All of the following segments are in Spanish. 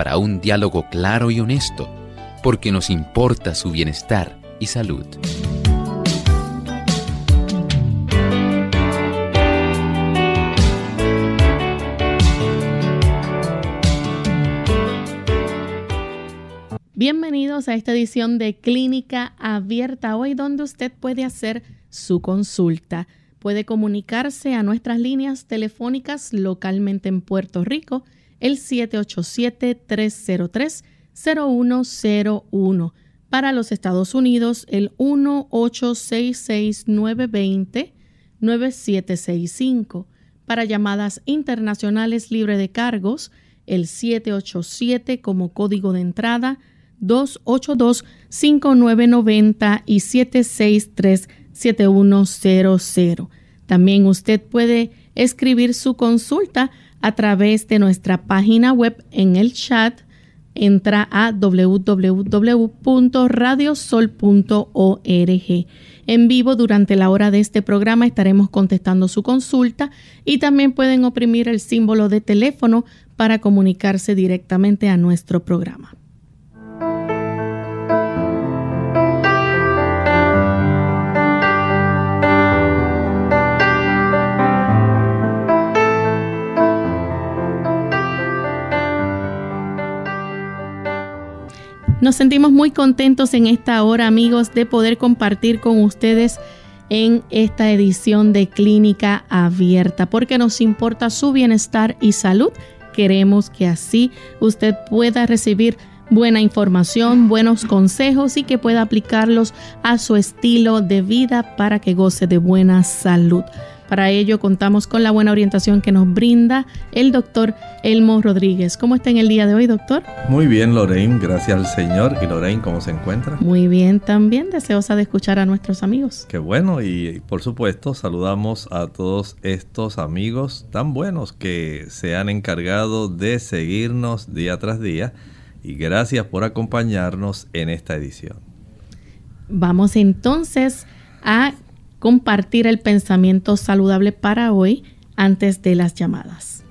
para un diálogo claro y honesto, porque nos importa su bienestar y salud. Bienvenidos a esta edición de Clínica Abierta hoy donde usted puede hacer su consulta. Puede comunicarse a nuestras líneas telefónicas localmente en Puerto Rico, el 787-303-0101. Para los Estados Unidos, el 1866-920-9765. Para llamadas internacionales libre de cargos, el 787 como código de entrada 282-5990 y 763-7100. También usted puede escribir su consulta a través de nuestra página web en el chat. Entra a www.radiosol.org. En vivo durante la hora de este programa estaremos contestando su consulta y también pueden oprimir el símbolo de teléfono para comunicarse directamente a nuestro programa. Nos sentimos muy contentos en esta hora, amigos, de poder compartir con ustedes en esta edición de Clínica Abierta, porque nos importa su bienestar y salud. Queremos que así usted pueda recibir buena información, buenos consejos y que pueda aplicarlos a su estilo de vida para que goce de buena salud. Para ello contamos con la buena orientación que nos brinda el doctor Elmo Rodríguez. ¿Cómo está en el día de hoy, doctor? Muy bien, Lorraine, gracias al Señor. ¿Y Lorraine cómo se encuentra? Muy bien, también deseosa de escuchar a nuestros amigos. Qué bueno, y por supuesto saludamos a todos estos amigos tan buenos que se han encargado de seguirnos día tras día. Y gracias por acompañarnos en esta edición. Vamos entonces a compartir el pensamiento saludable para hoy antes de las llamadas.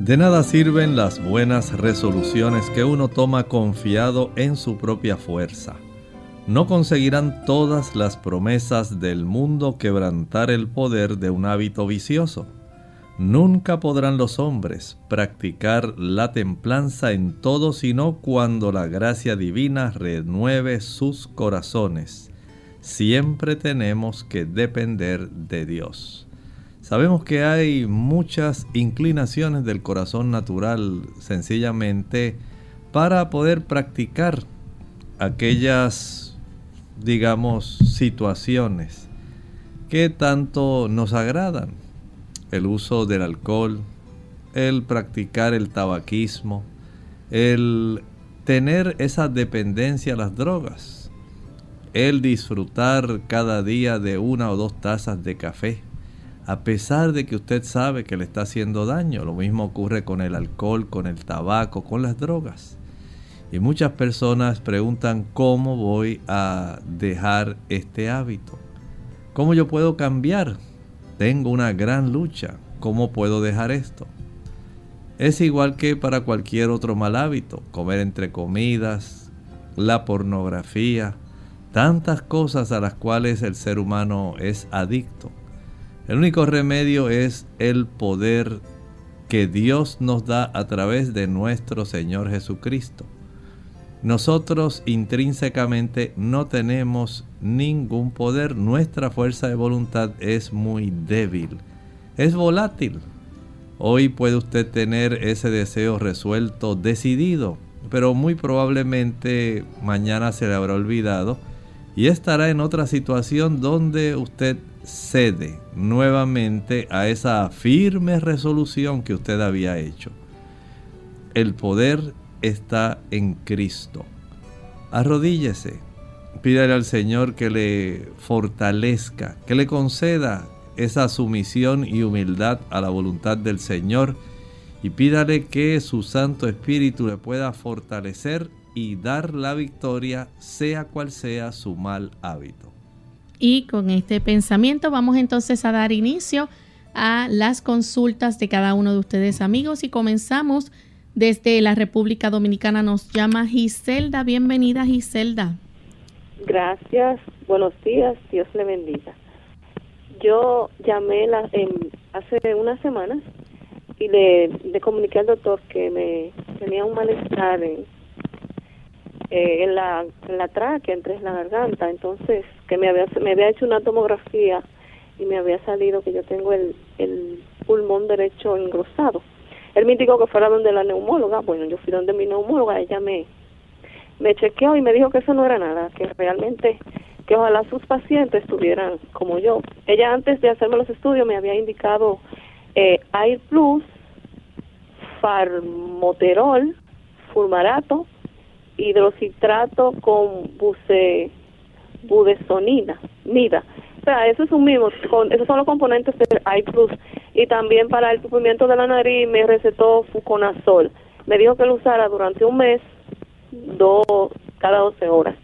De nada sirven las buenas resoluciones que uno toma confiado en su propia fuerza. No conseguirán todas las promesas del mundo quebrantar el poder de un hábito vicioso. Nunca podrán los hombres practicar la templanza en todo sino cuando la gracia divina renueve sus corazones. Siempre tenemos que depender de Dios. Sabemos que hay muchas inclinaciones del corazón natural sencillamente para poder practicar aquellas, digamos, situaciones que tanto nos agradan el uso del alcohol, el practicar el tabaquismo, el tener esa dependencia a las drogas, el disfrutar cada día de una o dos tazas de café, a pesar de que usted sabe que le está haciendo daño. Lo mismo ocurre con el alcohol, con el tabaco, con las drogas. Y muchas personas preguntan cómo voy a dejar este hábito. ¿Cómo yo puedo cambiar? Tengo una gran lucha. ¿Cómo puedo dejar esto? Es igual que para cualquier otro mal hábito, comer entre comidas, la pornografía, tantas cosas a las cuales el ser humano es adicto. El único remedio es el poder que Dios nos da a través de nuestro Señor Jesucristo. Nosotros intrínsecamente no tenemos ningún poder, nuestra fuerza de voluntad es muy débil, es volátil. Hoy puede usted tener ese deseo resuelto, decidido, pero muy probablemente mañana se le habrá olvidado y estará en otra situación donde usted cede nuevamente a esa firme resolución que usted había hecho. el poder está en Cristo. Arrodíllese, pídale al Señor que le fortalezca, que le conceda esa sumisión y humildad a la voluntad del Señor y pídale que su Santo Espíritu le pueda fortalecer y dar la victoria sea cual sea su mal hábito. Y con este pensamiento vamos entonces a dar inicio a las consultas de cada uno de ustedes amigos y comenzamos desde la República Dominicana. Nos llama Giselda. Bienvenida Giselda. Gracias, buenos días, Dios le bendiga. Yo llamé la, hace unas semanas y le, le, comuniqué al doctor que me tenía un malestar en, eh, en, la, en tráquea, entre la garganta, entonces que me había, hecho una tomografía y me había salido que yo tengo el, el pulmón derecho engrosado. Él me indicó que fuera donde la neumóloga, bueno, yo fui donde mi neumóloga, ella me, me chequeó y me dijo que eso no era nada, que realmente, que ojalá sus pacientes estuvieran como yo. Ella antes de hacerme los estudios me había indicado eh, Air Plus, Farmoterol, Fulmarato, hidrocitrato con buce, budesonina, mida. O sea, eso es un mismo, con, esos son los componentes de iPlus. Y también para el tupimiento de la nariz me recetó Fuconazol. Me dijo que lo usara durante un mes, dos, cada 12 horas.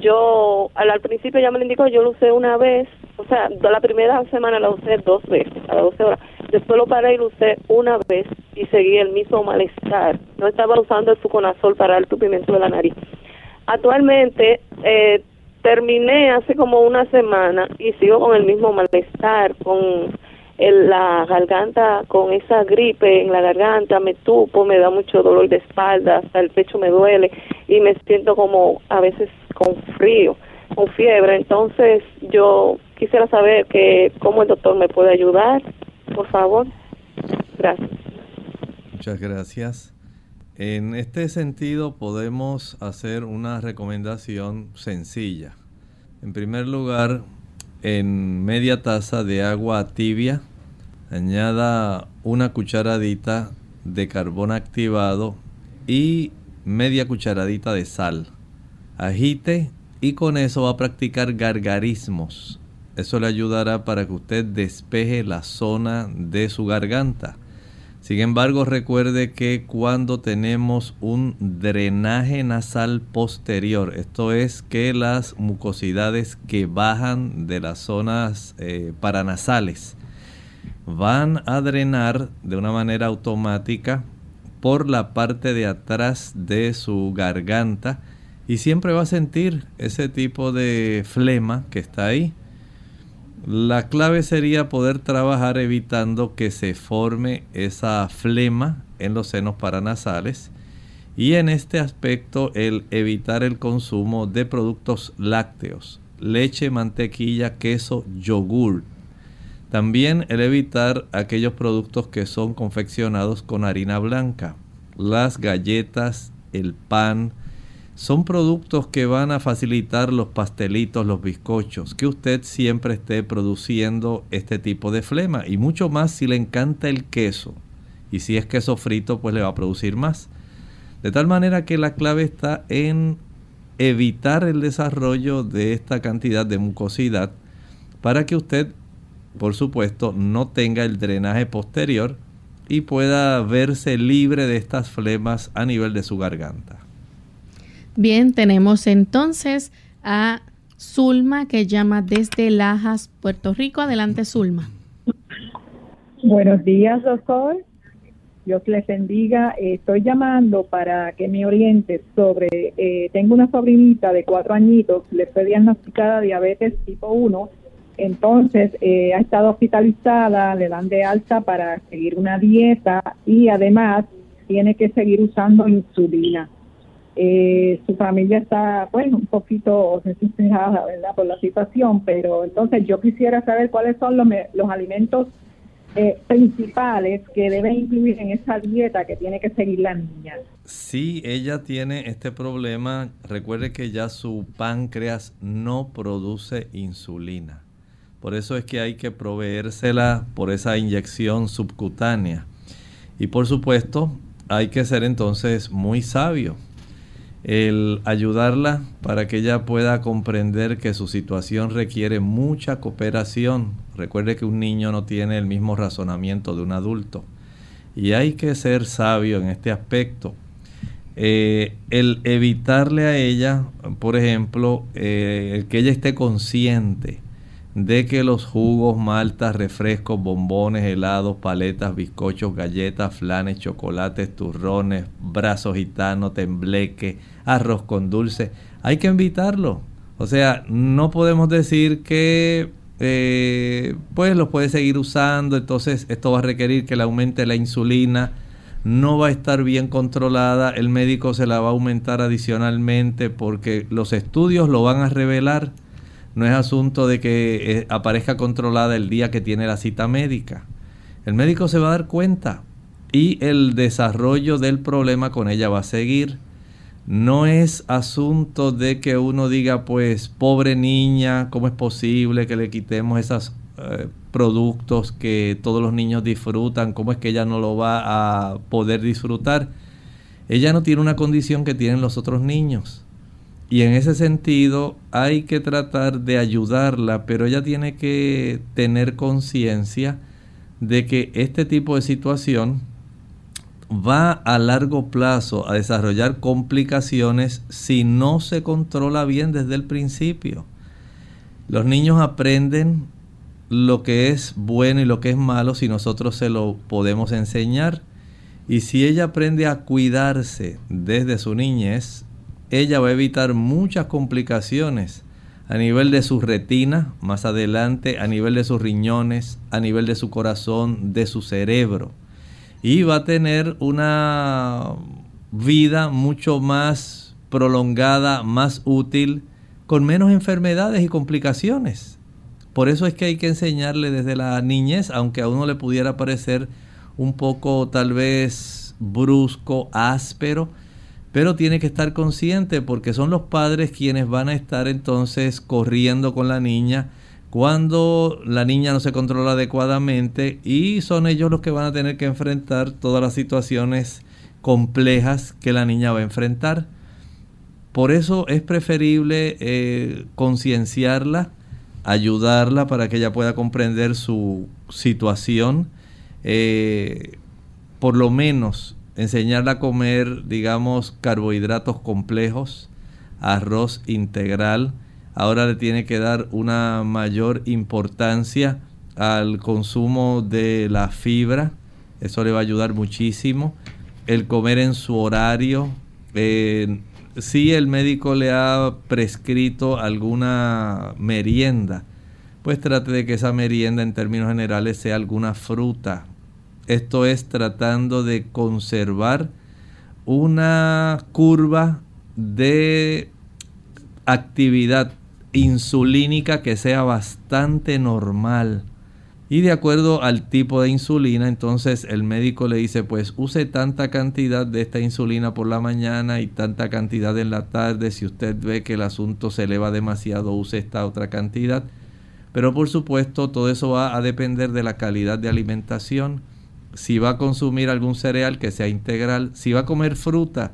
Yo, al, al principio ya me lo indicó, yo lo usé una vez, o sea, la primera semana la usé dos veces, cada 12 horas. Después lo paré y lo usé una vez y seguí el mismo malestar. No estaba usando el Fuconazol para el tupimiento de la nariz. Actualmente, eh, terminé hace como una semana y sigo con el mismo malestar, con la garganta, con esa gripe en la garganta, me tupo, me da mucho dolor de espalda, hasta el pecho me duele y me siento como a veces con frío, con fiebre. Entonces yo quisiera saber que cómo el doctor me puede ayudar, por favor. Gracias. Muchas gracias. En este sentido podemos hacer una recomendación sencilla. En primer lugar, en media taza de agua tibia, añada una cucharadita de carbón activado y media cucharadita de sal. Agite y con eso va a practicar gargarismos. Eso le ayudará para que usted despeje la zona de su garganta. Sin embargo, recuerde que cuando tenemos un drenaje nasal posterior, esto es que las mucosidades que bajan de las zonas eh, paranasales van a drenar de una manera automática por la parte de atrás de su garganta y siempre va a sentir ese tipo de flema que está ahí. La clave sería poder trabajar evitando que se forme esa flema en los senos paranasales y en este aspecto el evitar el consumo de productos lácteos, leche, mantequilla, queso, yogur. También el evitar aquellos productos que son confeccionados con harina blanca, las galletas, el pan, son productos que van a facilitar los pastelitos, los bizcochos, que usted siempre esté produciendo este tipo de flema y mucho más si le encanta el queso. Y si es queso frito, pues le va a producir más. De tal manera que la clave está en evitar el desarrollo de esta cantidad de mucosidad para que usted, por supuesto, no tenga el drenaje posterior y pueda verse libre de estas flemas a nivel de su garganta. Bien, tenemos entonces a Zulma que llama desde Lajas, Puerto Rico. Adelante, Zulma. Buenos días, doctor. Dios les bendiga. estoy llamando para que me oriente sobre, eh, tengo una sobrinita de cuatro añitos, le fue diagnosticada diabetes tipo 1, entonces eh, ha estado hospitalizada, le dan de alta para seguir una dieta y además tiene que seguir usando insulina. Eh, su familia está, bueno, un poquito desesperada, ¿verdad?, por la situación, pero entonces yo quisiera saber cuáles son los, alimentos eh, principales que debe incluir en esa dieta que tiene que seguir la niña. Si ella tiene este problema, recuerde que ya su páncreas no produce insulina. Por eso es que hay que proveérsela por esa inyección subcutánea. Y por supuesto, hay que ser entonces muy sabio. El ayudarla para que ella pueda comprender que su situación requiere mucha cooperación. Recuerde que un niño no tiene el mismo razonamiento de un adulto. Y hay que ser sabio en este aspecto. Eh, el evitarle a ella, por ejemplo, eh, que ella esté consciente de que los jugos, maltas, refrescos, bombones, helados, paletas, bizcochos, galletas, flanes, chocolates, turrones, brazos gitanos, tembleque, arroz con dulce, hay que invitarlo. O sea, no podemos decir que eh, pues los puede seguir usando, entonces esto va a requerir que le aumente la insulina, no va a estar bien controlada, el médico se la va a aumentar adicionalmente porque los estudios lo van a revelar no es asunto de que eh, aparezca controlada el día que tiene la cita médica. El médico se va a dar cuenta y el desarrollo del problema con ella va a seguir. No es asunto de que uno diga, pues, pobre niña, ¿cómo es posible que le quitemos esos eh, productos que todos los niños disfrutan? ¿Cómo es que ella no lo va a poder disfrutar? Ella no tiene una condición que tienen los otros niños. Y en ese sentido hay que tratar de ayudarla, pero ella tiene que tener conciencia de que este tipo de situación va a largo plazo a desarrollar complicaciones si no se controla bien desde el principio. Los niños aprenden lo que es bueno y lo que es malo si nosotros se lo podemos enseñar. Y si ella aprende a cuidarse desde su niñez, ella va a evitar muchas complicaciones a nivel de su retina, más adelante a nivel de sus riñones, a nivel de su corazón, de su cerebro. Y va a tener una vida mucho más prolongada, más útil, con menos enfermedades y complicaciones. Por eso es que hay que enseñarle desde la niñez, aunque a uno le pudiera parecer un poco tal vez brusco, áspero, pero tiene que estar consciente porque son los padres quienes van a estar entonces corriendo con la niña cuando la niña no se controla adecuadamente y son ellos los que van a tener que enfrentar todas las situaciones complejas que la niña va a enfrentar. Por eso es preferible eh, concienciarla, ayudarla para que ella pueda comprender su situación, eh, por lo menos enseñarla a comer, digamos, carbohidratos complejos, arroz integral. Ahora le tiene que dar una mayor importancia al consumo de la fibra. Eso le va a ayudar muchísimo. El comer en su horario. si el médico le ha prescrito alguna merienda, pues trate de que esa merienda en términos generales sea alguna fruta, esto es tratando de conservar una curva de actividad insulínica que sea bastante normal. Y de acuerdo al tipo de insulina, entonces el médico le dice, pues use tanta cantidad de esta insulina por la mañana y tanta cantidad en la tarde. Si usted ve que el asunto se eleva demasiado, use esta otra cantidad. Pero por supuesto, todo eso va a depender de la calidad de alimentación si va a consumir algún cereal que sea integral, si va a comer fruta,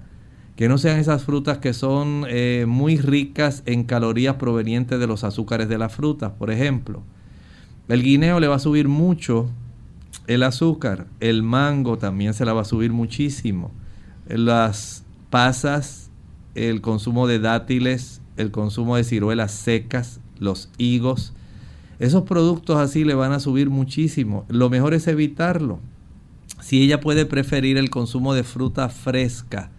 que no sean esas frutas que son eh, muy ricas en calorías provenientes de los azúcares de las frutas, por ejemplo. El guineo le va a subir mucho el azúcar, el mango también se la va a subir muchísimo, las pasas, el consumo de dátiles, el consumo de ciruelas secas, los higos, esos productos así le van a subir muchísimo. Lo mejor es evitarlo si ella puede preferir el consumo de fruta fresca,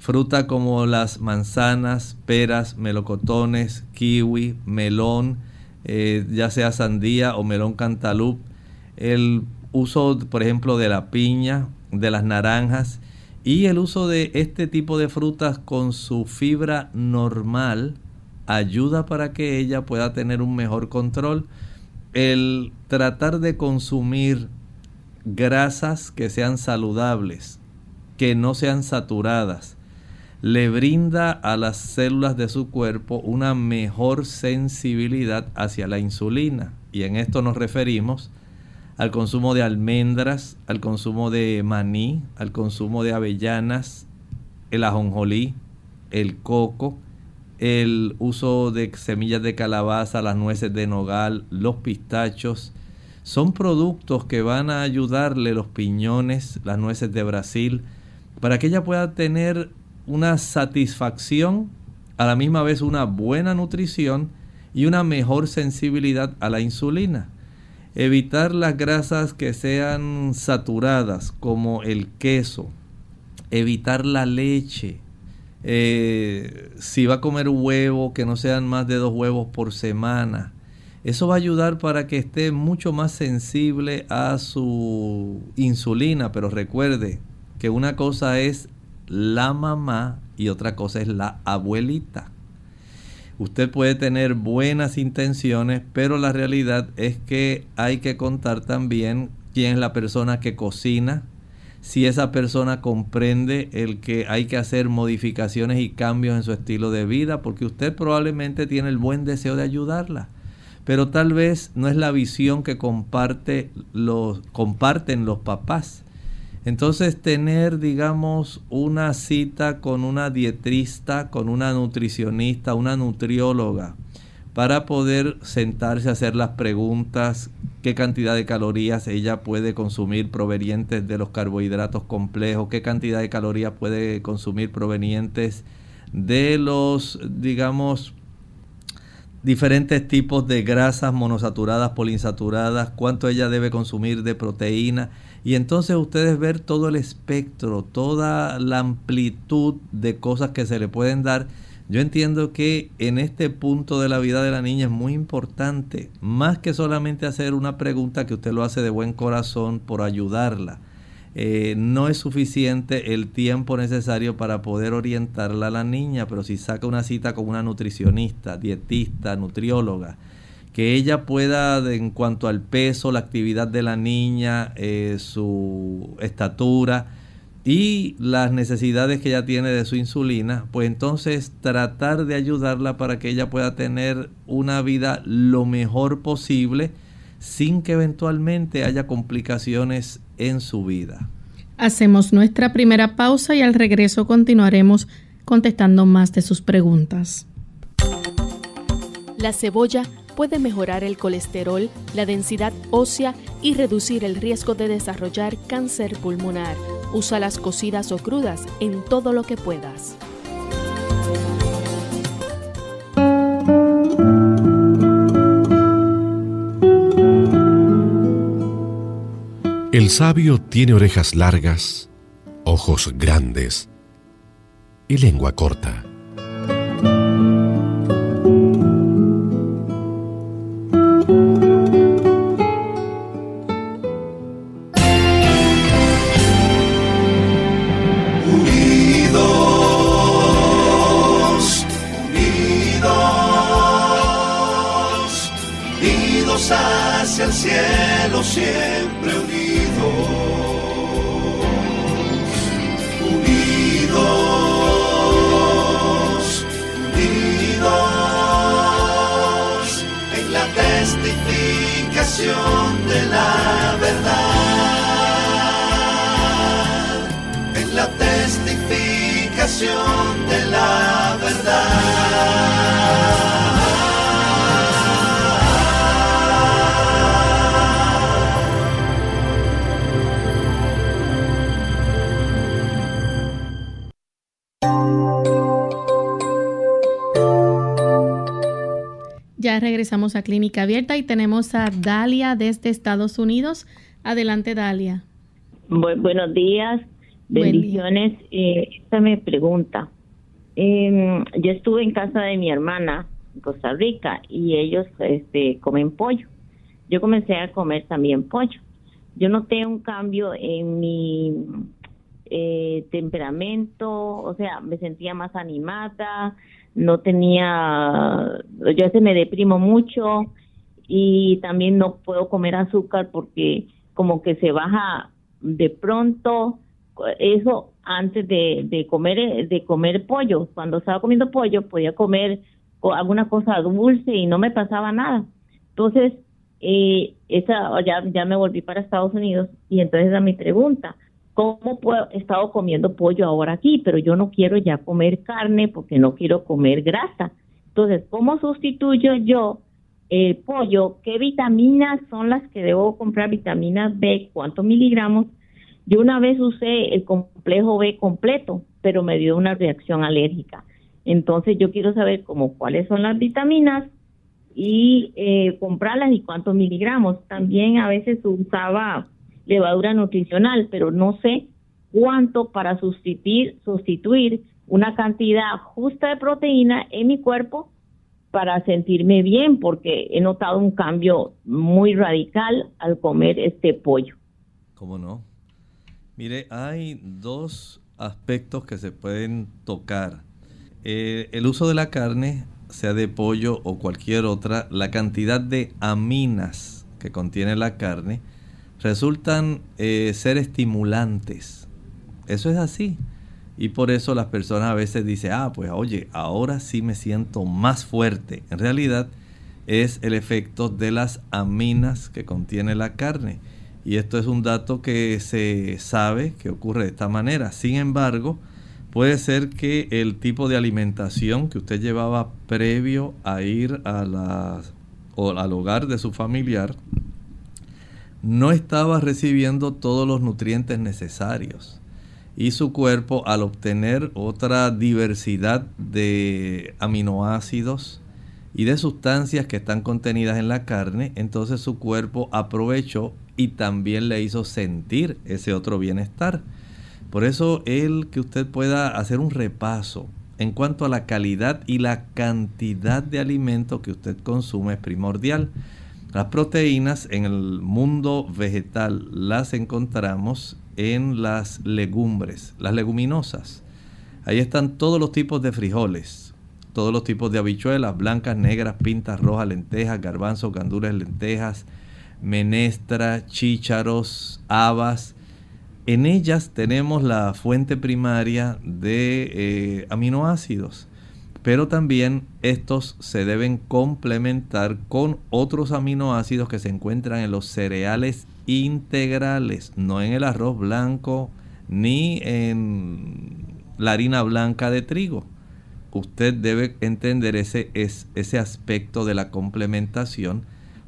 fruta como las manzanas, peras, melocotones, kiwi, melón, eh, ya sea sandía o melón cantaloupe, el uso, por ejemplo, de la piña, de las naranjas y el uso de este tipo de frutas con su fibra normal ayuda para que ella pueda tener un mejor control. El tratar de consumir grasas que sean saludables, que no sean saturadas, le brinda a las células de su cuerpo una mejor sensibilidad hacia la insulina. Y en esto nos referimos al consumo de almendras, al consumo de maní, al consumo de avellanas, el ajonjolí, el coco, el uso de semillas de calabaza, las nueces de nogal, los pistachos. Son productos que van a ayudarle los piñones, las nueces de Brasil, para que ella pueda tener una satisfacción, a la misma vez una buena nutrición y una mejor sensibilidad a la insulina. Evitar las grasas que sean saturadas, como el queso. Evitar la leche. Eh, si va a comer huevo, que no sean más de dos huevos por semana. Eso va a ayudar para que esté mucho más sensible a su insulina, pero recuerde que una cosa es la mamá y otra cosa es la abuelita. Usted puede tener buenas intenciones, pero la realidad es que hay que contar también quién es la persona que cocina, si esa persona comprende el que hay que hacer modificaciones y cambios en su estilo de vida, porque usted probablemente tiene el buen deseo de ayudarla, pero tal vez no es la visión que comparte los, comparten los papás. Entonces tener, digamos, una cita con una dietrista, con una nutricionista, una nutrióloga, para poder sentarse a hacer las preguntas, qué cantidad de calorías ella puede consumir provenientes de los carbohidratos complejos, qué cantidad de calorías puede consumir provenientes de los, digamos, diferentes tipos de grasas monosaturadas, poliinsaturadas, cuánto ella debe consumir de proteína y entonces ustedes ver todo el espectro, toda la amplitud de cosas que se le pueden dar. Yo entiendo que en este punto de la vida de la niña es muy importante, más que solamente hacer una pregunta que usted lo hace de buen corazón por ayudarla. Eh, no es suficiente el tiempo necesario para poder orientarla a la niña, pero si saca una cita con una nutricionista, dietista, nutrióloga, que ella pueda, en cuanto al peso, la actividad de la niña, eh, su estatura y las necesidades que ella tiene de su insulina, pues entonces tratar de ayudarla para que ella pueda tener una vida lo mejor posible sin que eventualmente haya complicaciones en su vida. Hacemos nuestra primera pausa y al regreso continuaremos contestando más de sus preguntas. La cebolla puede mejorar el colesterol, la densidad ósea y reducir el riesgo de desarrollar cáncer pulmonar. Usa las cocidas o crudas en todo lo que puedas. El sabio tiene orejas largas, ojos grandes y lengua corta. Regresamos a Clínica Abierta y tenemos a Dalia desde Estados Unidos. Adelante, Dalia. buenos días, bendiciones. Eh, esta me pregunta. Em, yo estuve en casa de mi hermana en Costa Rica y ellos este, comen pollo. Yo comencé a comer también pollo. Yo noté un cambio en mi eh, temperamento, o sea, me sentía más animada, no tenía, yo a veces me deprimo mucho y también no puedo comer azúcar porque como que se baja de pronto. Eso antes de, de comer de comer pollo. Cuando estaba comiendo pollo podía comer alguna cosa dulce y no me pasaba nada. Entonces eh, esa, ya, ya me volví para Estados Unidos y entonces a mi pregunta, ¿cómo puedo? He estado comiendo pollo ahora aquí, pero yo no quiero ya comer carne porque no quiero comer grasa. Entonces, ¿cómo sustituyo yo el pollo? ¿Qué vitaminas son las que debo comprar? Vitamina B, ¿cuántos miligramos? Yo una vez usé el complejo B completo, pero me dio una reacción alérgica. Entonces yo quiero saber cómo cuáles son las vitaminas y eh, comprarlas y cuántos miligramos. También a veces usaba levadura nutricional, pero no sé cuánto para sustituir, sustituir una cantidad justa de proteína en mi cuerpo para sentirme bien, porque he notado un cambio muy radical al comer este pollo. ¿Cómo no? Mire, hay dos aspectos que se pueden tocar. Eh, el uso de la carne, sea de pollo o cualquier otra, la cantidad de aminas que contiene la carne resultan eh, ser estimulantes. Eso es así. Y por eso las personas a veces dicen, ah, pues oye, ahora sí me siento más fuerte. En realidad es el efecto de las aminas que contiene la carne. Y esto es un dato que se sabe que ocurre de esta manera. Sin embargo, puede ser que el tipo de alimentación que usted llevaba previo a ir a la, o al hogar de su familiar no estaba recibiendo todos los nutrientes necesarios. Y su cuerpo, al obtener otra diversidad de aminoácidos y de sustancias que están contenidas en la carne, entonces su cuerpo aprovechó y también le hizo sentir ese otro bienestar. Por eso el que usted pueda hacer un repaso en cuanto a la calidad y la cantidad de alimento que usted consume es primordial. Las proteínas en el mundo vegetal las encontramos en las legumbres, las leguminosas. Ahí están todos los tipos de frijoles, todos los tipos de habichuelas, blancas, negras, pintas, rojas, lentejas, garbanzos, gandules, lentejas, menestra, chícharos, habas. En ellas tenemos la fuente primaria de eh, aminoácidos pero también estos se deben complementar con otros aminoácidos que se encuentran en los cereales integrales, no en el arroz blanco ni en la harina blanca de trigo. Usted debe entender ese, ese aspecto de la complementación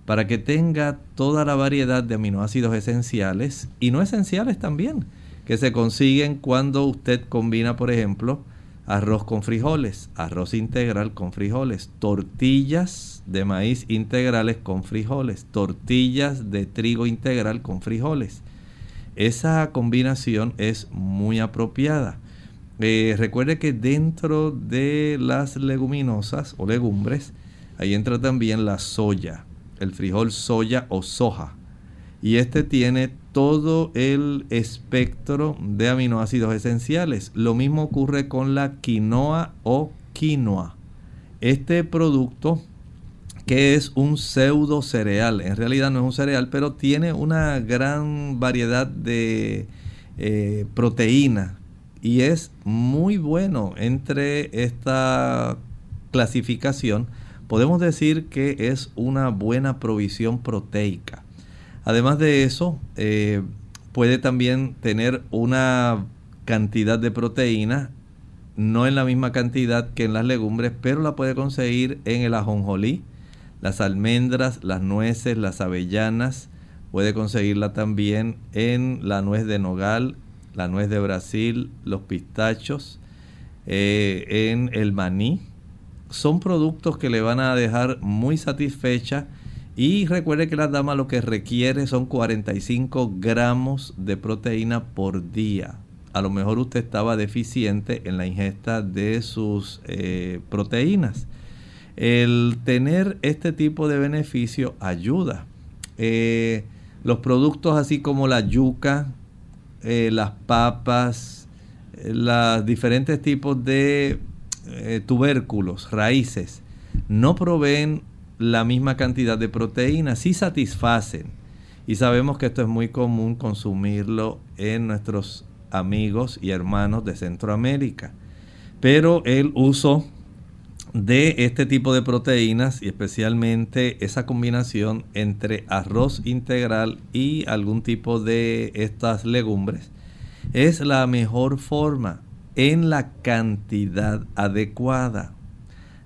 para que tenga toda la variedad de aminoácidos esenciales y no esenciales también, que se consiguen cuando usted combina, por ejemplo, arroz con frijoles, arroz integral con frijoles, tortillas de maíz integrales con frijoles, tortillas de trigo integral con frijoles. Esa combinación es muy apropiada. Eh, recuerde que dentro de las leguminosas o legumbres, ahí entra también la soya, el frijol soya o soja. Y este tiene todo el espectro de aminoácidos esenciales. Lo mismo ocurre con la quinoa o quinoa. Este producto que es un pseudo cereal, en realidad no es un cereal, pero tiene una gran variedad de eh, proteína y es muy bueno entre esta clasificación. Podemos decir que es una buena provisión proteica. Además de eso, eh, puede también tener una cantidad de proteína, no en la misma cantidad que en las legumbres, pero la puede conseguir en el ajonjolí, las almendras, las nueces, las avellanas. Puede conseguirla también en la nuez de nogal, la nuez de Brasil, los pistachos, eh, en el maní. Son productos que le van a dejar muy satisfecha y recuerde que la dama lo que requiere son 45 gramos de proteína por día. A lo mejor usted estaba deficiente en la ingesta de sus eh, proteínas. El tener este tipo de beneficio ayuda. Eh, los productos así como la yuca, eh, las papas, los diferentes tipos de tubérculos, raíces, no proveen la misma cantidad de proteínas, sí satisfacen. Y sabemos que esto es muy común consumirlo en nuestros amigos y hermanos de Centroamérica. Pero el uso de este tipo de proteínas y especialmente esa combinación entre arroz integral y algún tipo de estas legumbres es la mejor forma en la cantidad adecuada.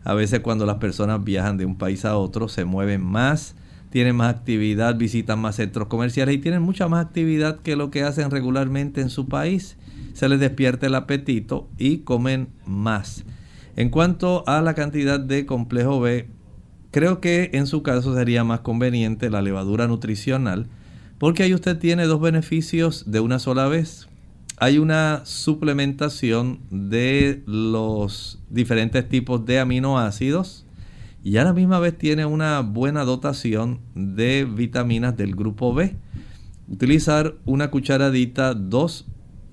A veces cuando las personas viajan de un país a otro se mueven más, tienen más actividad, visitan más centros comerciales y tienen mucha más actividad que lo que hacen regularmente en su país. Se les despierta el apetito y comen más. En cuanto a la cantidad de complejo B, creo que en su caso sería más conveniente la levadura nutricional porque ahí usted tiene dos beneficios de una sola vez. Hay una suplementación de los diferentes tipos de aminoácidos y a la misma vez tiene una buena dotación de vitaminas del grupo B. Utilizar una cucharadita dos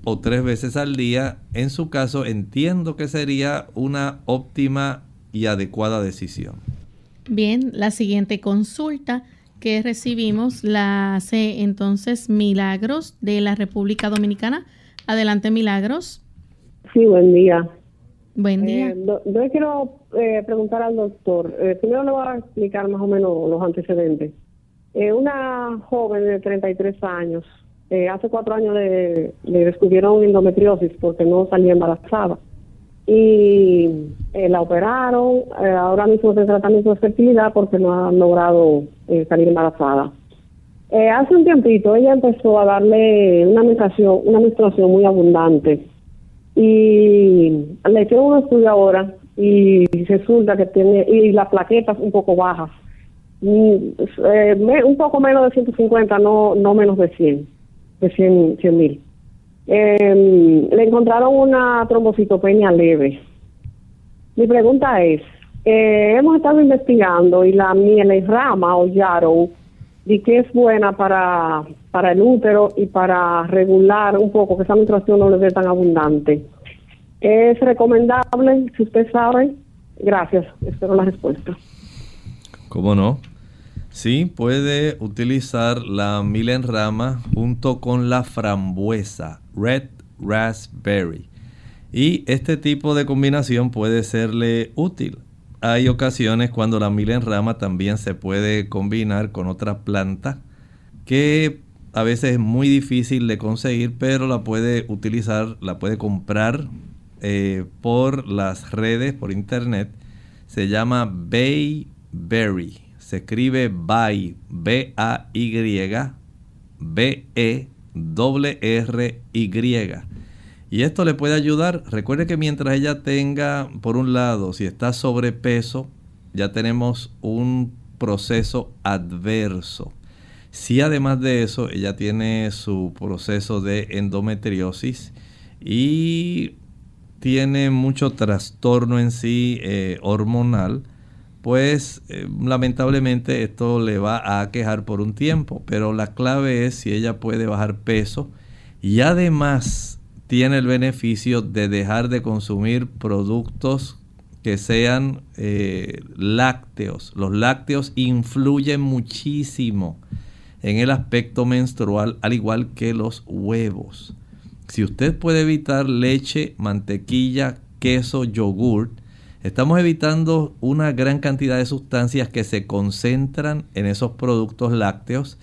o tres veces al día, en su caso entiendo que sería una óptima y adecuada decisión. Bien, la siguiente consulta que recibimos la hace entonces Milagros de la República Dominicana. Adelante, Milagros. Sí, buen día. Buen día. Eh, yo quiero eh, preguntar al doctor. Eh, primero le voy a explicar más o menos los antecedentes. una joven de 33 años eh, hace cuatro años le, descubrieron endometriosis porque no salía embarazada. Y eh, la operaron, eh, ahora mismo en tratamiento de fertilidad porque no ha logrado salir embarazada. Hace un tiempito ella empezó a darle una menstruación, una menstruación muy abundante y le hicieron un estudio ahora y resulta que tiene y las plaquetas un poco bajas un poco menos de 150 no no menos de 100 de 100 mil. Em, le encontraron una trombocitopenia leve. Mi pregunta es, eh, hemos estado investigando y la miel rama o yarrow y que es buena para, para el útero y para regular un poco que esa menstruación no le dé tan abundante. ¿Es recomendable, si usted sabe? Gracias, espero la respuesta. ¿Cómo no? Sí, puede utilizar la milenrama junto con la frambuesa, red raspberry. Y este tipo de combinación puede serle útil. Hay ocasiones cuando la milenrama también se puede combinar con otra planta que a veces es muy difícil de conseguir, pero la puede utilizar, la puede comprar eh, por las redes, por internet. Se llama Bayberry se escribe by, B-A-Y, B-E-R-Y. Y esto le puede ayudar. Recuerde que mientras ella tenga, por un lado, si está sobrepeso, ya tenemos un proceso adverso. Si además de eso ella tiene su proceso de endometriosis y tiene mucho trastorno en sí eh, hormonal, pues eh, lamentablemente esto le va a quejar por un tiempo, pero la clave es si ella puede bajar peso y además tiene el beneficio de dejar de consumir productos que sean eh, lácteos. Los lácteos influyen muchísimo en el aspecto menstrual, al igual que los huevos. Si usted puede evitar leche, mantequilla, queso, yogur, Estamos evitando una gran cantidad de sustancias que se concentran en esos productos lácteos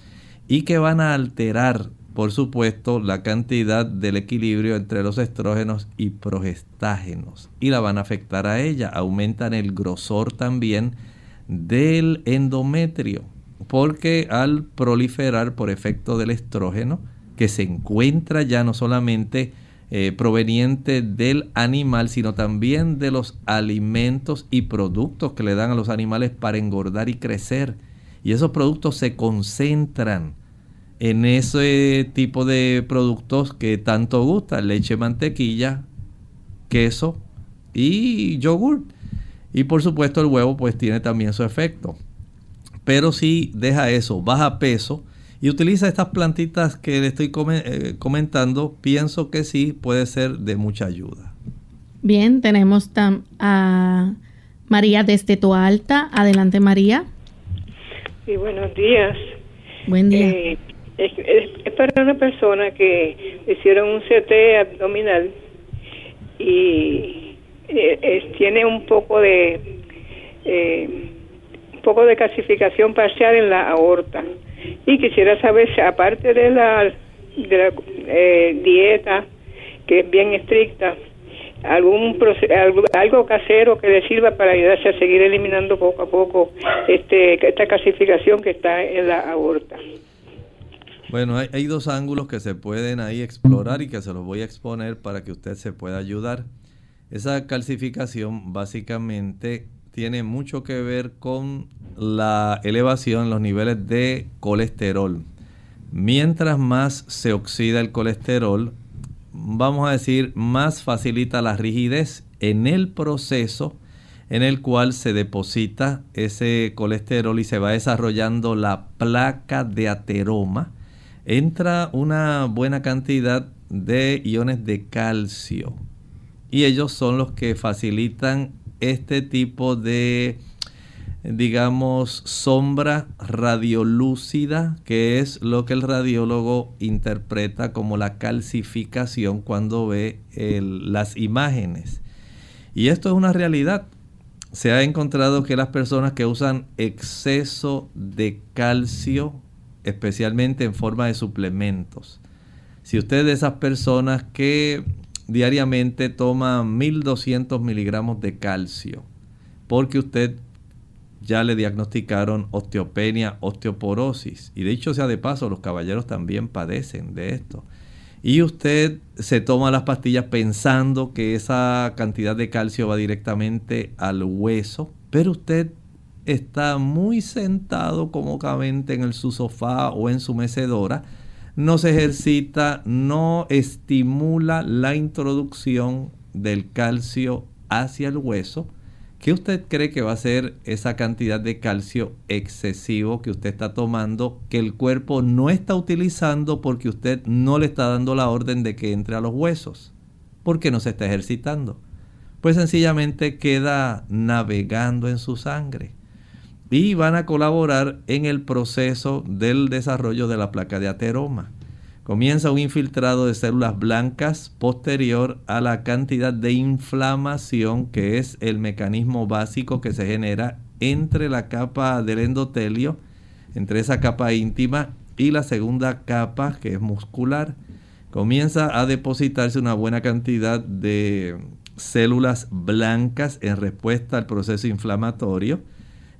y que van a alterar, por supuesto, la cantidad del equilibrio entre los estrógenos y progestágenos y la van a afectar a ella. Aumentan el grosor también del endometrio porque al proliferar por efecto del estrógeno, que se encuentra ya no solamente eh, proveniente del animal, sino también de los alimentos y productos que le dan a los animales para engordar y crecer. Y esos productos se concentran en ese tipo de productos que tanto gusta, leche, mantequilla, queso y yogur. Y por supuesto el huevo pues tiene también su efecto. Pero si deja eso, baja peso, y utiliza estas plantitas que le estoy eh, comentando, pienso que sí puede ser de mucha ayuda. Bien, tenemos a María desde Toa Alta. Adelante, María. Sí, buenos días. Buen día. Eh, es, para una persona que hicieron un CT abdominal y eh, tiene un poco de eh, un poco de calcificación parcial en la aorta. Y quisiera saber si aparte de la, de la eh, dieta, que es bien estricta, algún algo, casero que le sirva para ayudarse a seguir eliminando poco a poco este esta calcificación que está en la aorta. Bueno, hay, dos ángulos que se pueden ahí explorar y que se los voy a exponer para que usted se pueda ayudar. Esa calcificación básicamente tiene mucho que ver con la elevación en los niveles de colesterol. Mientras más se oxida el colesterol, vamos a decir, más facilita la rigidez en el proceso en el cual se deposita ese colesterol y se va desarrollando la placa de ateroma. Entra una buena cantidad de iones de calcio y ellos son los que facilitan este tipo de digamos, sombra radiolúcida, que es lo que el radiólogo interpreta como la calcificación cuando ve las imágenes. Y esto es una realidad. Se ha encontrado que las personas que usan exceso de calcio, especialmente en forma de suplementos, si usted es de esas personas que diariamente toma 1200 miligramos de calcio, porque usted ya le diagnosticaron osteopenia, osteoporosis. Y de hecho sea de paso, los caballeros también padecen de esto. Y usted se toma las pastillas pensando que esa cantidad de calcio va directamente al hueso, pero usted está muy sentado cómodamente en el, su sofá o en su mecedora, no se ejercita, no estimula la introducción del calcio hacia el hueso ¿Qué usted cree que va a ser esa cantidad de calcio excesivo que usted está tomando que el cuerpo no está utilizando porque usted no le está dando la orden de que entre a los huesos? Porque no se está ejercitando. Pues sencillamente queda navegando en su sangre y van a colaborar en el proceso del desarrollo de la placa de ateroma comienza un infiltrado de células blancas posterior a la cantidad de inflamación que es el mecanismo básico que se genera entre la capa del endotelio, entre esa capa íntima y la segunda capa que es muscular. Comienza a depositarse una buena cantidad de células blancas en respuesta al proceso inflamatorio.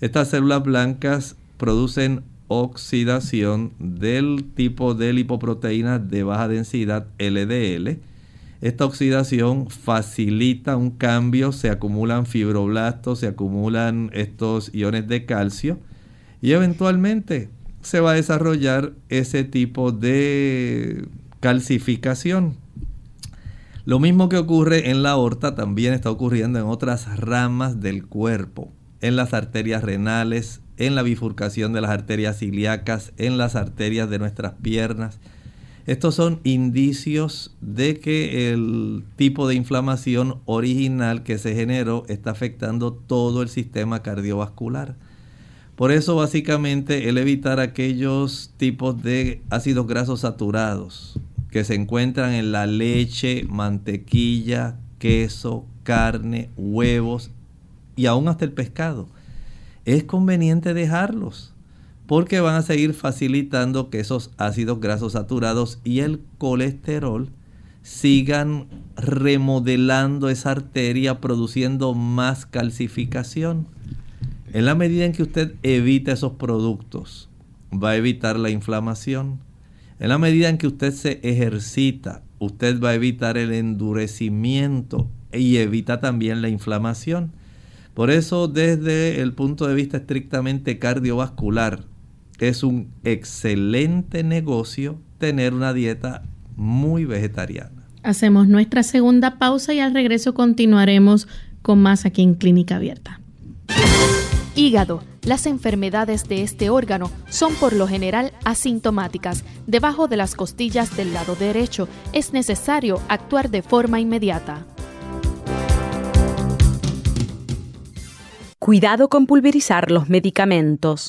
Estas células blancas producen oxidación del tipo de lipoproteína de baja densidad LDL. Esta oxidación facilita un cambio, se acumulan fibroblastos, se acumulan estos iones de calcio y eventualmente se va a desarrollar ese tipo de calcificación. Lo mismo que ocurre en la aorta también está ocurriendo en otras ramas del cuerpo, en las arterias renales, en la bifurcación de las arterias ilíacas, en las arterias de nuestras piernas. Estos son indicios de que el tipo de inflamación original que se generó está afectando todo el sistema cardiovascular. Por eso básicamente el evitar aquellos tipos de ácidos grasos saturados que se encuentran en la leche, mantequilla, queso, carne, huevos y aún hasta el pescado es conveniente dejarlos porque van a seguir facilitando que esos ácidos grasos saturados y el colesterol sigan remodelando esa arteria produciendo más calcificación. En la medida en que usted evita esos productos, va a evitar la inflamación. En la medida en que usted se ejercita, usted va a evitar el endurecimiento y evita también la inflamación. Por eso, desde el punto de vista estrictamente cardiovascular, es un excelente negocio tener una dieta muy vegetariana. Hacemos nuestra segunda pausa y al regreso continuaremos con más aquí en Clínica Abierta. Hígado. Las enfermedades de este órgano son por lo general asintomáticas. Debajo de las costillas del lado derecho es necesario actuar de forma inmediata. Cuidado con pulverizar los medicamentos.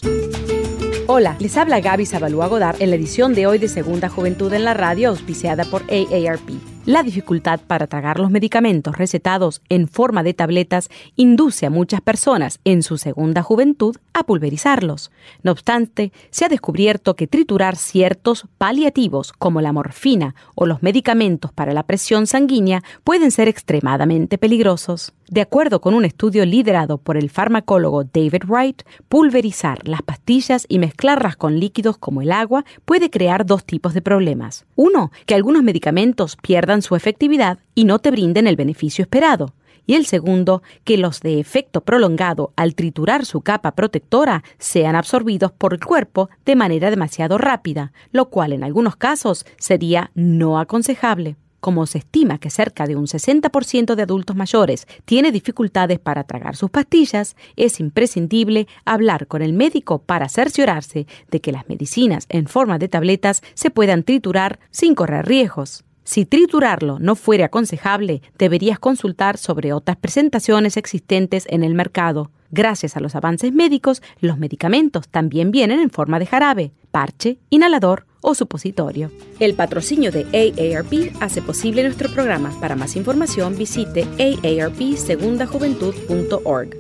Hola, les habla Gaby Zabalúa Godard en la edición de hoy de Segunda Juventud en la Radio, auspiciada por AARP. La dificultad para tragar los medicamentos recetados en forma de tabletas induce a muchas personas en su segunda juventud a pulverizarlos. No obstante, se ha descubierto que triturar ciertos paliativos como la morfina o los medicamentos para la presión sanguínea pueden ser extremadamente peligrosos. De acuerdo con un estudio liderado por el farmacólogo David Wright, pulverizar las pastillas y mezclarlas con líquidos como el agua puede crear dos tipos de problemas. Uno, que algunos medicamentos pierdan su efectividad y no te brinden el beneficio esperado. Y el segundo, que los de efecto prolongado al triturar su capa protectora sean absorbidos por el cuerpo de manera demasiado rápida, lo cual en algunos casos sería no aconsejable. Como se estima que cerca de un 60% de adultos mayores tiene dificultades para tragar sus pastillas, es imprescindible hablar con el médico para cerciorarse de que las medicinas en forma de tabletas se puedan triturar sin correr riesgos. Si triturarlo no fuere aconsejable, deberías consultar sobre otras presentaciones existentes en el mercado. Gracias a los avances médicos, los medicamentos también vienen en forma de jarabe, parche, inhalador o supositorio. El patrocinio de AARP hace posible nuestro programa. Para más información visite aarpsegundajuventud.org.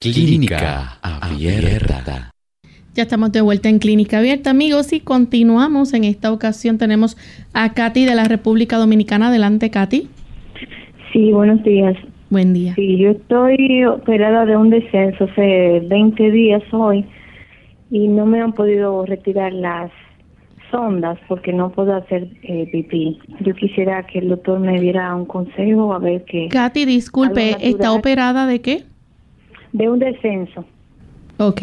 Clínica Abierta. Ya estamos de vuelta en Clínica Abierta, amigos, y continuamos. En esta ocasión tenemos a Katy de la República Dominicana. Adelante, Katy. Sí, buenos días. Buen día. Sí, yo estoy operada de un descenso hace 20 días hoy y no me han podido retirar las sondas porque no puedo hacer eh, pipí. Yo quisiera que el doctor me diera un consejo a ver qué. Katy, disculpe, ¿está operada de qué? De un descenso. Ok.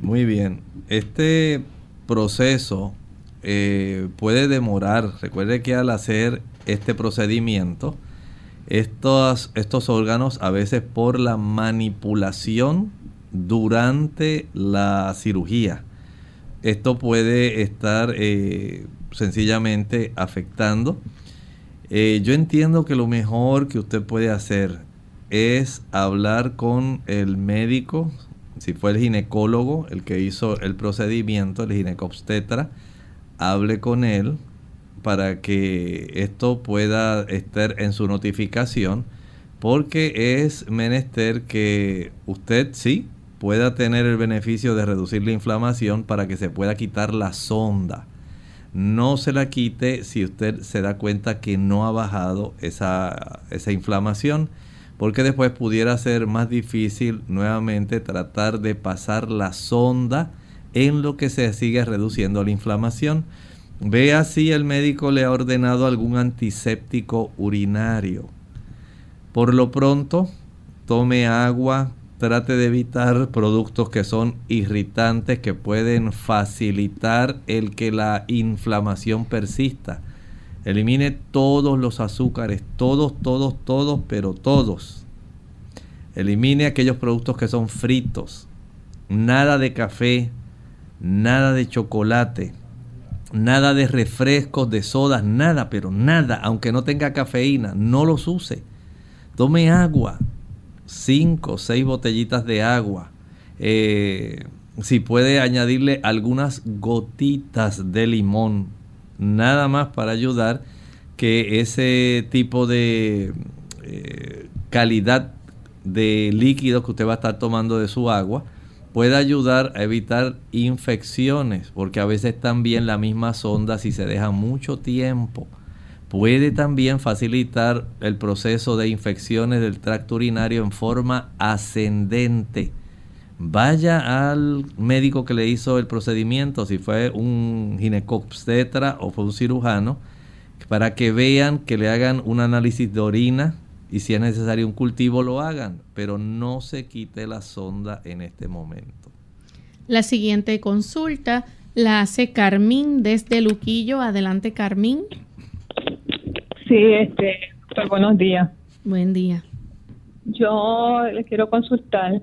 Muy bien. Este proceso eh, puede demorar. Recuerde que al hacer este procedimiento, estos, estos órganos a veces por la manipulación durante la cirugía, esto puede estar eh, sencillamente afectando. Eh, yo entiendo que lo mejor que usted puede hacer es hablar con el médico, si fue el ginecólogo el que hizo el procedimiento, el ginecobstetra, hable con él para que esto pueda estar en su notificación, porque es menester que usted sí pueda tener el beneficio de reducir la inflamación para que se pueda quitar la sonda. No se la quite si usted se da cuenta que no ha bajado esa, esa inflamación, porque después pudiera ser más difícil nuevamente tratar de pasar la sonda en lo que se sigue reduciendo la inflamación. Vea si el médico le ha ordenado algún antiséptico urinario. Por lo pronto, tome agua trate de evitar productos que son irritantes que pueden facilitar el que la inflamación persista. Elimine todos los azúcares, todos, todos, todos, pero todos. Elimine aquellos productos que son fritos. Nada de café, nada de chocolate, nada de refrescos, de sodas, nada, pero nada, aunque no tenga cafeína, no los use. Tome agua, 5 o 6 botellitas de agua. Eh, si puede añadirle algunas gotitas de limón, nada más para ayudar que ese tipo de eh, calidad de líquido que usted va a estar tomando de su agua pueda ayudar a evitar infecciones, porque a veces también la misma sonda si se deja mucho tiempo puede también facilitar el proceso de infecciones del tracto urinario en forma ascendente. Vaya al médico que le hizo el procedimiento, si fue un ginecobstetra o fue un cirujano, para que vean que le hagan un análisis de orina y si es necesario un cultivo lo hagan, pero no se quite la sonda en este momento. La siguiente consulta la hace Carmín desde Luquillo. Adelante, Carmín. Sí, este, pues, buenos días. Buen día. Yo le quiero consultar,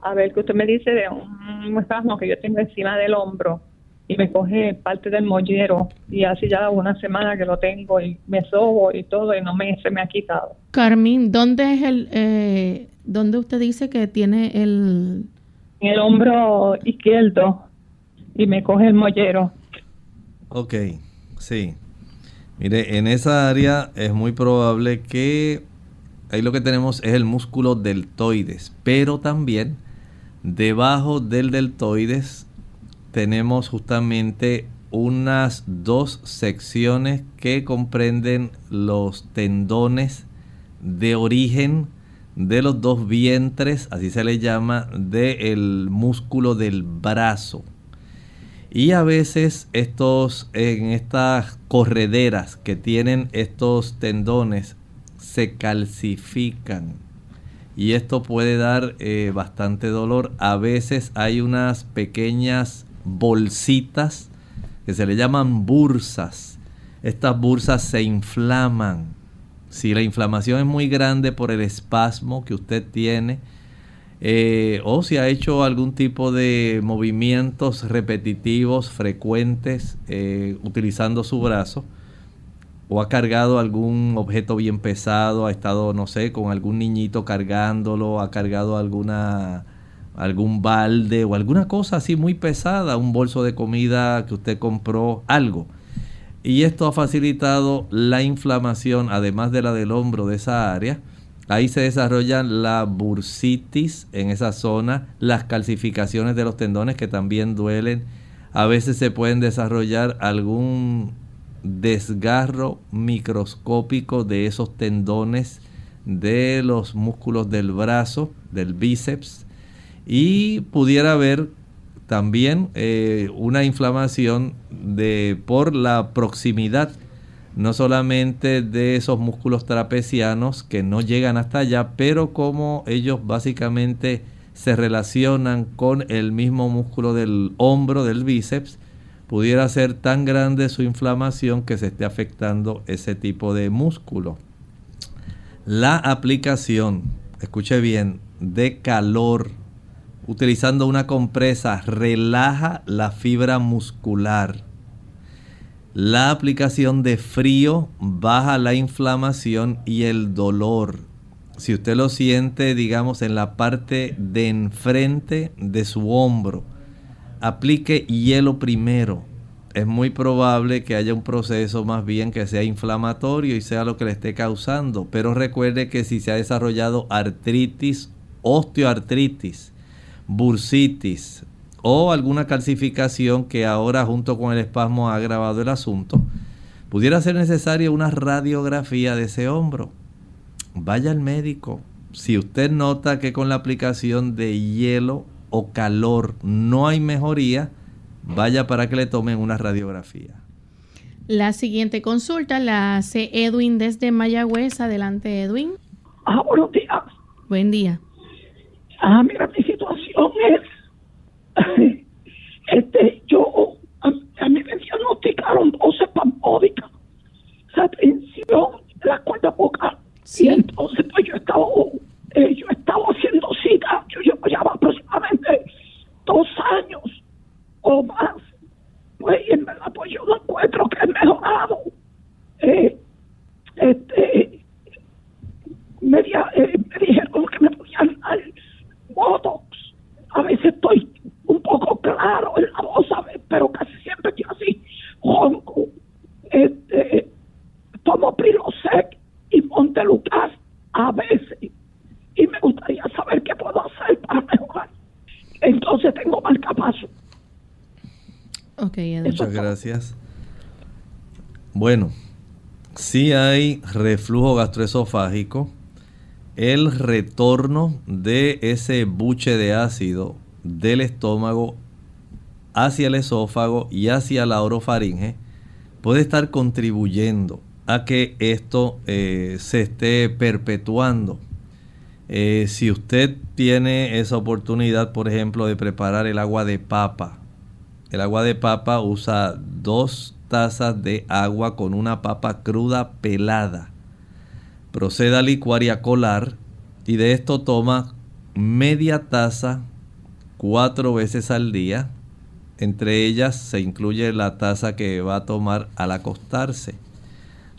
a ver que usted me dice de un espasmo que yo tengo encima del hombro y me coge parte del mollero y así ya una semana que lo tengo y me sobo y todo y no me se me ha quitado. Carmín, ¿dónde es el, eh, dónde usted dice que tiene el... En el hombro izquierdo y me coge el mollero. Ok, sí. Mire, en esa área es muy probable que ahí lo que tenemos es el músculo deltoides, pero también debajo del deltoides tenemos justamente unas dos secciones que comprenden los tendones de origen de los dos vientres, así se le llama, del músculo del brazo. Y a veces estos, en estas correderas que tienen estos tendones, se calcifican. Y esto puede dar eh, bastante dolor. A veces hay unas pequeñas bolsitas que se le llaman bursas. Estas bursas se inflaman. Si la inflamación es muy grande por el espasmo que usted tiene, eh, o si ha hecho algún tipo de movimientos repetitivos, frecuentes, eh, utilizando su brazo, o ha cargado algún objeto bien pesado, ha estado, no sé, con algún niñito cargándolo, ha cargado alguna algún balde o alguna cosa así muy pesada, un bolso de comida que usted compró, algo. Y esto ha facilitado la inflamación, además de la del hombro de esa área. Ahí se desarrolla la bursitis en esa zona, las calcificaciones de los tendones que también duelen. A veces se pueden desarrollar algún desgarro microscópico de esos tendones de los músculos del brazo, del bíceps y pudiera haber también eh, una inflamación de, por la proximidad no solamente de esos músculos trapecianos que no llegan hasta allá, pero como ellos básicamente se relacionan con el mismo músculo del hombro, del bíceps, pudiera ser tan grande su inflamación que se esté afectando ese tipo de músculo. La aplicación, escuche bien, de calor utilizando una compresa relaja la fibra muscular. La aplicación de frío baja la inflamación y el dolor. Si usted lo siente, digamos, en la parte de enfrente de su hombro, aplique hielo primero. Es muy probable que haya un proceso más bien que sea inflamatorio y sea lo que le esté causando. Pero recuerde que si se ha desarrollado artritis, osteoartritis, bursitis o alguna calcificación que ahora junto con el espasmo ha agravado el asunto, pudiera ser necesaria una radiografía de ese hombro. Vaya al médico. Si usted nota que con la aplicación de hielo o calor no hay mejoría, vaya para que le tomen una radiografía. La siguiente consulta la hace Edwin desde Mayagüez. Adelante, Edwin. Ah, buenos días. Buen día. Ah, mira, mi situación es, este, yo, a, mí me diagnosticaron 12 pampódicas, esa tensión la cuerda vocal. Y entonces, pues yo estaba, eh, yo estaba haciendo cita, yo llevaba aproximadamente dos años o más. Pues, y en verdad, pues yo no encuentro que he mejorado. Eh, este, me, eh, me dijeron que me podían dar Botox. A veces estoy un poco claro en la voz, pero casi siempre estoy así, ronco. Este, tomo Prilosec y Montelucas a veces. Y me gustaría saber qué puedo hacer para mejorar. Entonces tengo marcapaso. Ok, Muchas gracias. Bueno, si hay reflujo gastroesofágico el retorno de ese buche de ácido del estómago hacia el esófago y hacia la orofaringe puede estar contribuyendo a que esto eh, se esté perpetuando. Eh, si usted tiene esa oportunidad, por ejemplo, de preparar el agua de papa, el agua de papa usa dos tazas de agua con una papa cruda pelada proceda a licuar y a colar y de esto toma media taza cuatro veces al día. Entre ellas se incluye la taza que va a tomar al acostarse.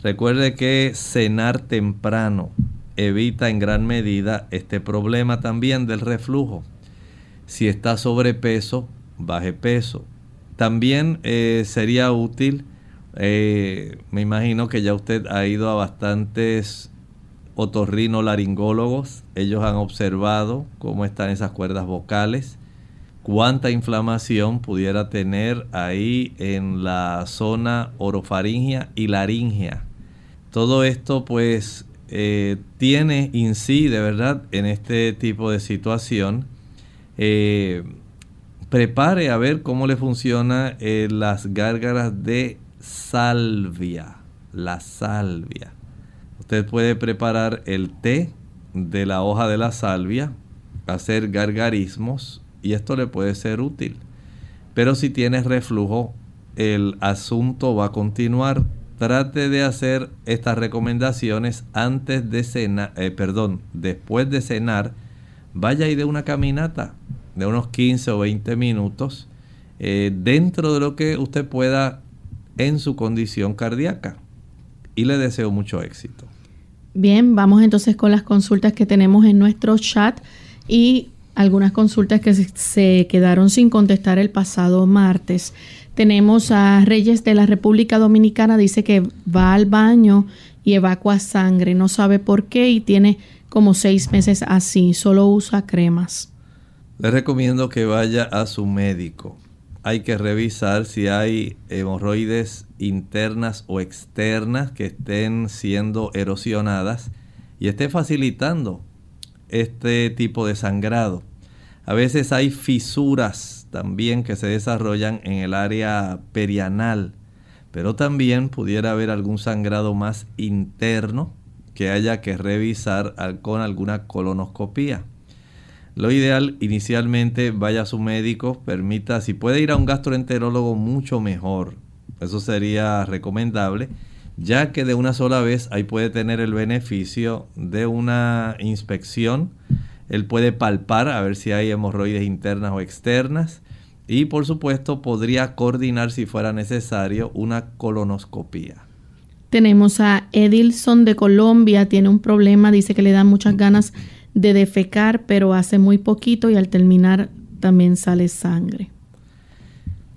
Recuerde que cenar temprano evita en gran medida este problema también del reflujo. Si está sobrepeso, baje peso. También eh, sería útil Eh, me imagino que ya usted ha ido a bastantes otorrinolaringólogos. Ellos han observado cómo están esas cuerdas vocales, cuánta inflamación pudiera tener ahí en la zona orofaringia y laringia. Todo esto pues eh, tiene, incide, ¿verdad?, en este tipo de situación. Eh, prepare a ver cómo le funciona eh, las gárgaras de salvia. La salvia. Usted puede preparar el té de la hoja de la salvia, hacer gargarismos y esto le puede ser útil. Pero si tiene reflujo, el asunto va a continuar trate de hacer estas recomendaciones antes de cenar, eh, perdón, después de cenar, vaya y de una caminata de unos 15 o 20 minutos eh, dentro de lo que usted pueda en su condición cardíaca. Y le deseo mucho éxito. Bien, vamos entonces con las consultas que tenemos en nuestro chat y algunas consultas que se quedaron sin contestar el pasado martes. Tenemos a Reyes de la República Dominicana, dice que va al baño y evacua sangre, no sabe por qué y tiene como seis meses así, solo usa cremas. Le recomiendo que vaya a su médico. Hay que revisar si hay hemorroides internas o externas que estén siendo erosionadas y esté facilitando este tipo de sangrado. A veces hay fisuras también que se desarrollan en el área perianal, pero también pudiera haber algún sangrado más interno que haya que revisar con alguna colonoscopía. Lo ideal inicialmente vaya a su médico, permita, si puede ir a un gastroenterólogo mucho mejor, eso sería recomendable, ya que de una sola vez ahí puede tener el beneficio de una inspección él puede palpar a ver si hay hemorroides internas o externas. Y por supuesto podría coordinar si fuera necesario una colonoscopía. Tenemos a Edilson de Colombia, tiene un problema, dice que le dan muchas ganas de defecar, pero hace muy poquito y al terminar también sale sangre.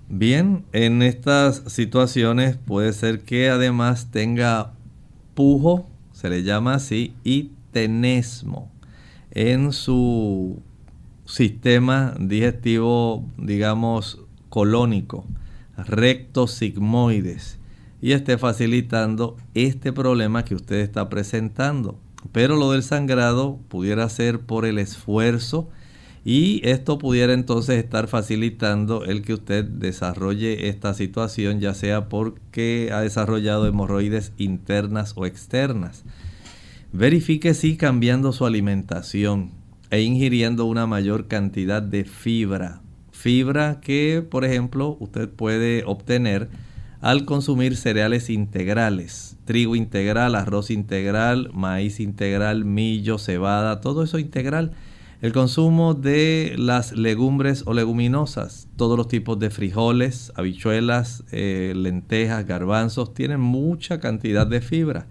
Bien, en estas situaciones puede ser que además tenga pujo, se le llama así, y tenesmo en su sistema digestivo, digamos, colónico, recto sigmoides, y esté facilitando este problema que usted está presentando. Pero lo del sangrado pudiera ser por el esfuerzo y esto pudiera entonces estar facilitando el que usted desarrolle esta situación, ya sea porque ha desarrollado hemorroides internas o externas. Verifique si cambiando su alimentación e ingiriendo una mayor cantidad de fibra. Fibra que, por ejemplo, usted puede obtener al consumir cereales integrales, trigo integral, arroz integral, maíz integral, millo, cebada, todo eso integral. El consumo de las legumbres o leguminosas, todos los tipos de frijoles, habichuelas, eh, lentejas, garbanzos, tienen mucha cantidad de fibra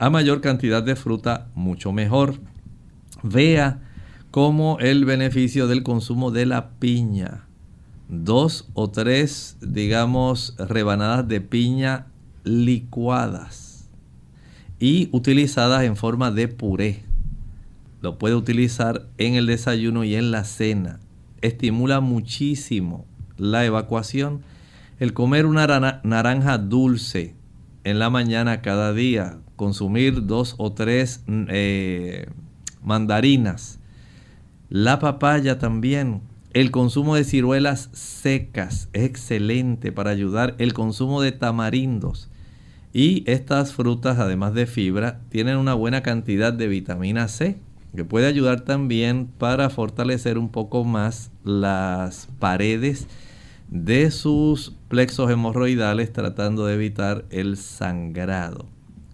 a mayor cantidad de fruta, mucho mejor. Vea cómo el beneficio del consumo de la piña. Dos o tres, digamos, rebanadas de piña licuadas y utilizadas en forma de puré. Lo puede utilizar en el desayuno y en la cena. Estimula muchísimo la evacuación. El comer una naranja dulce en la mañana cada día, consumir dos o tres eh, mandarinas. La papaya también. El consumo de ciruelas secas es excelente para ayudar. El consumo de tamarindos. Y estas frutas, además de fibra, tienen una buena cantidad de vitamina C, que puede ayudar también para fortalecer un poco más las paredes de sus plexos hemorroidales, tratando de evitar el sangrado.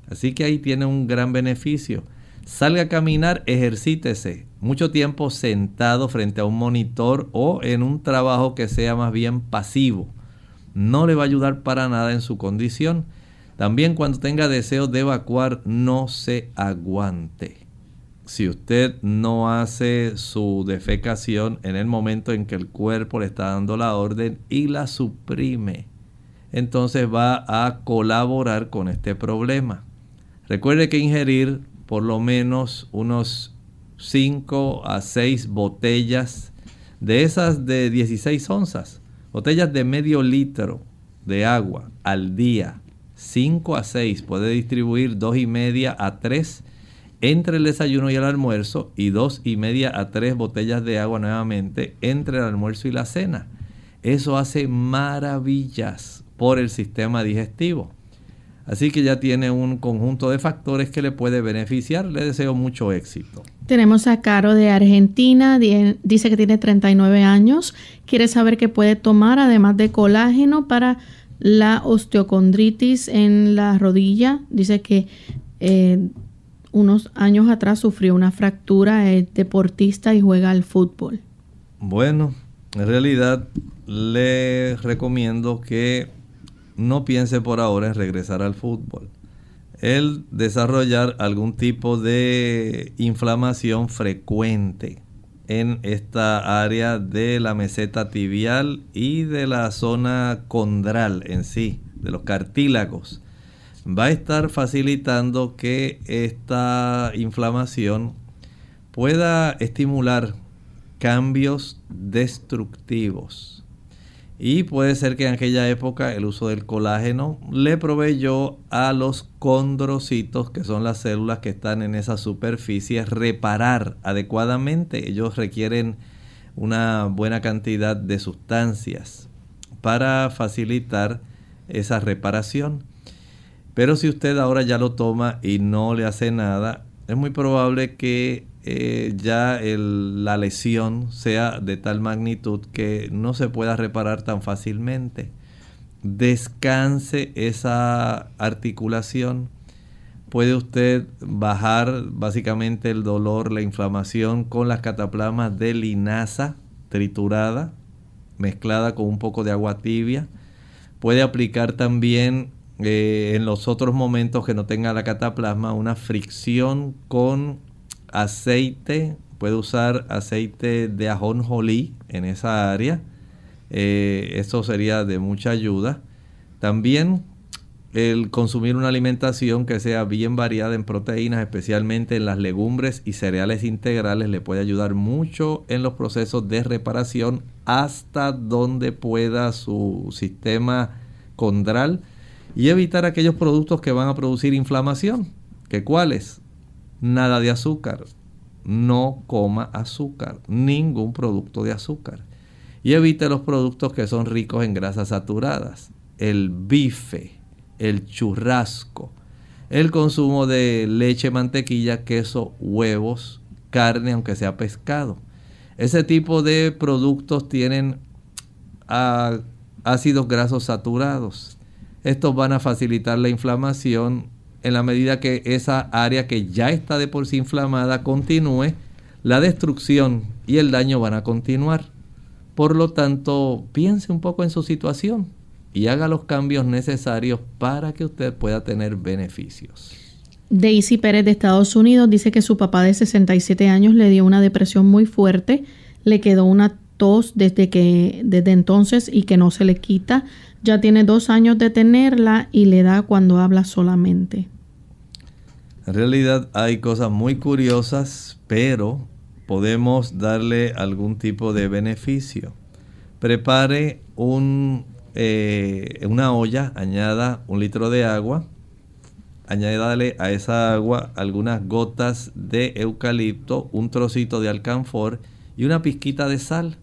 Así que ahí tiene un gran beneficio. Salga a caminar, ejercítese. Mucho tiempo sentado frente a un monitor o en un trabajo que sea más bien pasivo. No le va a ayudar para nada en su condición. También cuando tenga deseo de evacuar, no se aguante. Si usted no hace su defecación en el momento en que el cuerpo le está dando la orden y la suprime, entonces va a colaborar con este problema. Recuerde que ingerir por lo menos unos 5 a 6 botellas de esas de 16 onzas, botellas de medio litro de agua al día, 5 a 6, puede distribuir 2 y media a 3 entre el desayuno y el almuerzo y 2 y media a 3 botellas de agua nuevamente entre el almuerzo y la cena. Eso hace maravillas por el sistema digestivo. Así que ya tiene un conjunto de factores que le puede beneficiar. Le deseo mucho éxito. Tenemos a Caro de Argentina, dice que tiene 39 años, quiere saber qué puede tomar además de colágeno para la osteocondritis en la rodilla. Dice que eh, unos años atrás sufrió una fractura, es deportista y juega al fútbol. Bueno, en realidad le recomiendo que no piense por ahora en regresar al fútbol. El desarrollar algún tipo de inflamación frecuente en esta área de la meseta tibial y de la zona condral en sí, de los cartílagos, va a estar facilitando que esta inflamación pueda estimular cambios destructivos y puede ser que en aquella época el uso del colágeno le proveyó a los condrocitos, que son las células que están en esa superficie, reparar adecuadamente. Ellos requieren una buena cantidad de sustancias para facilitar esa reparación. Pero si usted ahora ya lo toma y no le hace nada, es muy probable que eh, ya la lesión sea de tal magnitud que no se pueda reparar tan fácilmente. Descanse esa articulación. Puede usted bajar básicamente el dolor, la inflamación con las cataplasmas de linaza triturada, mezclada con un poco de agua tibia. Puede aplicar también eh, en los otros momentos que no tenga la cataplasma una fricción con aceite, puede usar aceite de ajonjolí en esa área. Eh, eso sería de mucha ayuda. También el consumir una alimentación que sea bien variada en proteínas, especialmente en las legumbres y cereales integrales, le puede ayudar mucho en los procesos de reparación hasta donde pueda su sistema condral y evitar aquellos productos que van a producir inflamación. ¿Que cuáles? Nada de azúcar. No coma azúcar, ningún producto de azúcar. Y evite los productos que son ricos en grasas saturadas. El bife, el churrasco, el consumo de leche, mantequilla, queso, huevos, carne, aunque sea pescado. Ese tipo de productos tienen ah, ácidos grasos saturados. Estos van a facilitar la inflamación en la medida que esa área que ya está de por sí inflamada continúe, la destrucción y el daño van a continuar. Por lo tanto, piense un poco en su situación y haga los cambios necesarios para que usted pueda tener beneficios. Daisy Pérez de Estados Unidos dice que su papá de 67 años le dio una depresión muy fuerte, le quedó una tos desde que desde entonces y que no se le quita. Ya tiene dos años de tenerla y le da cuando habla solamente. En realidad hay cosas muy curiosas, pero podemos darle algún tipo de beneficio. Prepare un, eh, una olla, añada un litro de agua, añádale a esa agua algunas gotas de eucalipto, un trocito de alcanfor y una pizquita de sal.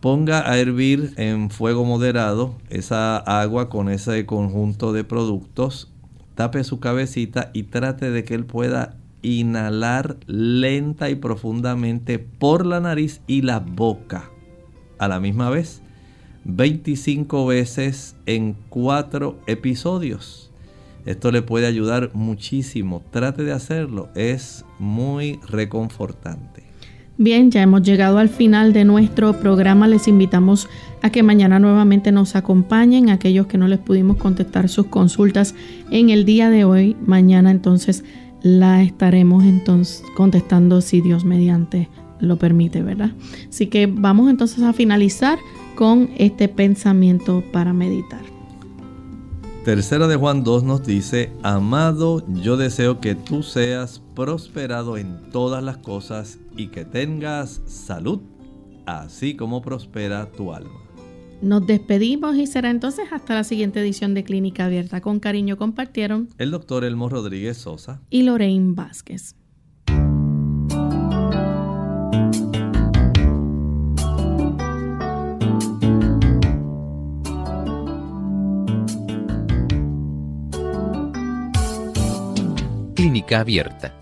Ponga a hervir en fuego moderado esa agua con ese conjunto de productos tape su cabecita y trate de que él pueda inhalar lenta y profundamente por la nariz y la boca a la misma vez 25 veces en 4 episodios. Esto le puede ayudar muchísimo. Trate de hacerlo. Es muy reconfortante. Bien, ya hemos llegado al final de nuestro programa. Les invitamos a que mañana nuevamente nos acompañen. Aquellos que no les pudimos contestar sus consultas en el día de hoy, mañana entonces la estaremos entonces contestando si Dios mediante lo permite, ¿verdad? Así que vamos entonces a finalizar con este pensamiento para meditar. Tercera de Juan 2 nos dice, Amado, yo deseo que tú seas prosperado en todas las cosas y que tengas salud, así como prospera tu alma. Nos despedimos y será entonces hasta la siguiente edición de Clínica Abierta. Con cariño compartieron el doctor Elmo Rodríguez Sosa y Lorraine Vázquez. Clínica Abierta.